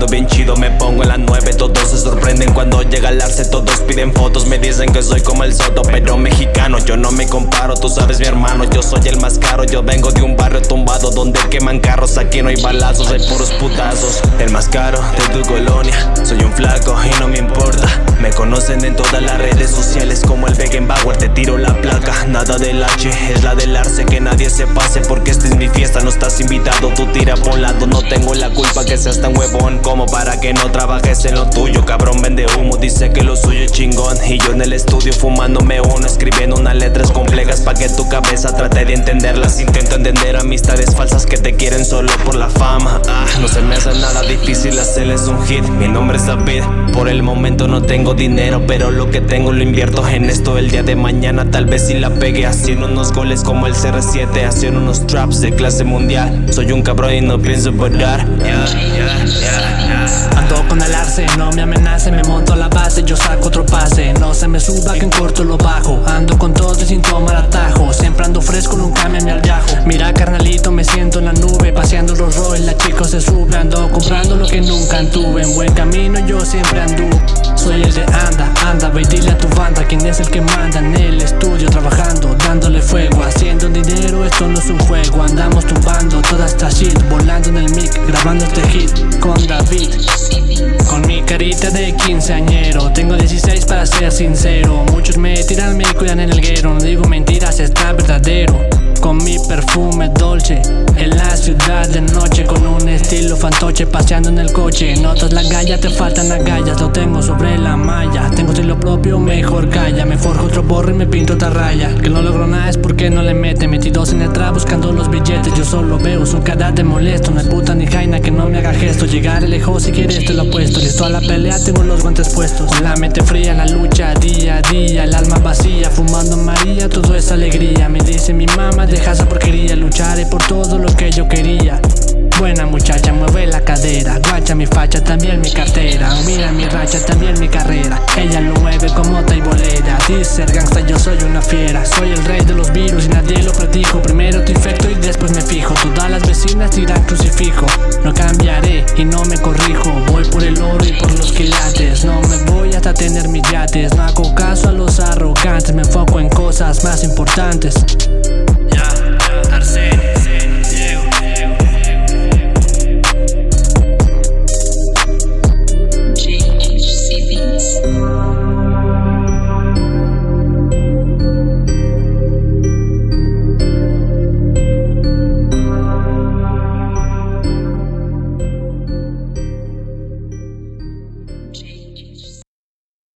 jugando bien chido Me pongo en la 9, todos se sorprenden cuando llega el arce. Todos piden fotos, me dicen que soy como el Soto Pero mexicano, yo no me comparo, tú sabes mi hermano Yo soy el más caro, yo vengo de un barrio tumbado Donde queman carros, aquí no hay balazos, hay puros putazos. El más caro de tu colonia, soy un flaco y no me importa. Me conocen en todas las redes sociales como el Beckenbauer nada del H, es la del arce Que nadie se pase porque esta es mi fiesta, no estás invitado Tú tira por lado, no tengo la culpa que seas tan huevón Como para que no trabajes en lo tuyo Cabrón vende humo, dice que lo suyo Y yo en el estudio fumándome uno Escribiendo unas letras complejas pa' que tu cabeza trate de entenderlas. Intento entender amistades falsas que te quieren solo por la fama. Ah, No se me hace nada difícil hacerles un hit. Mi nombre es David, por el momento no tengo dinero Pero lo que tengo lo invierto en esto. El día de mañana tal vez si la pegue Haciendo unos goles como el CR7 Haciendo unos traps de clase mundial. Soy un cabrón y no pienso parar Ando con el arce, no me amenace, me monto a la base, yo saco otro pase. No se me suba que en corto lo bajo. Ando con todo y sin tomar atajo. Siempre ando fresco, nunca me al Mira carnalito, me siento en la nube Paseando los rolls, la chicos se sube. Ando comprando lo que nunca anduve. En buen camino yo siempre anduve. Soy el de anda, anda, ve dile a tu banda Quién es el que manda en el estudio Trabajando, dándole fuego Haciendo dinero, esto no es un juego. Andamos tumbando Volando en el mic, grabando este hit Con David. Con mi carita de quinceañero Tengo 16 para ser sincero. Muchos me tiran, me cuidan en el guero. No digo mentiras, está verdadero. Con mi perfume dolce En la ciudad de noche estilo fantoche Paseando en el coche. Notas la galla, te faltan agallas Lo tengo sobre la malla. Tengo estilo propio, mejor calla. Me forjo otro borro y me pinto otra raya. Que no logro nada es porque no le mete. Metidos en el trap buscando los billetes. Yo solo veo su cara de molesto. No es puta ni jaina que no me haga gesto. Llegar lejos si quieres te lo puesto Listo a la pelea, tengo los guantes puestos. Con la mente fría, la lucha día a día. El alma vacía, fumando María. Todo es alegría. Me dice mi mamá, deja esa porquería. Lucharé por todo lo que yo quería Buena muchacha, mueve la cadera. Guacha mi facha, también mi cartera. Mira mi racha, también mi carrera. Ella lo mueve como taibolera. Dice el gangsta, yo soy una fiera. Soy el rey de los virus y nadie lo predijo Primero te infecto y después me fijo. Todas las vecinas tiran crucifijo. No cambiaré y no me corrijo. Voy por el oro y por los quilates. No me voy hasta tener mis yates. No hago caso a los arrogantes. Me enfoco en cosas más importantes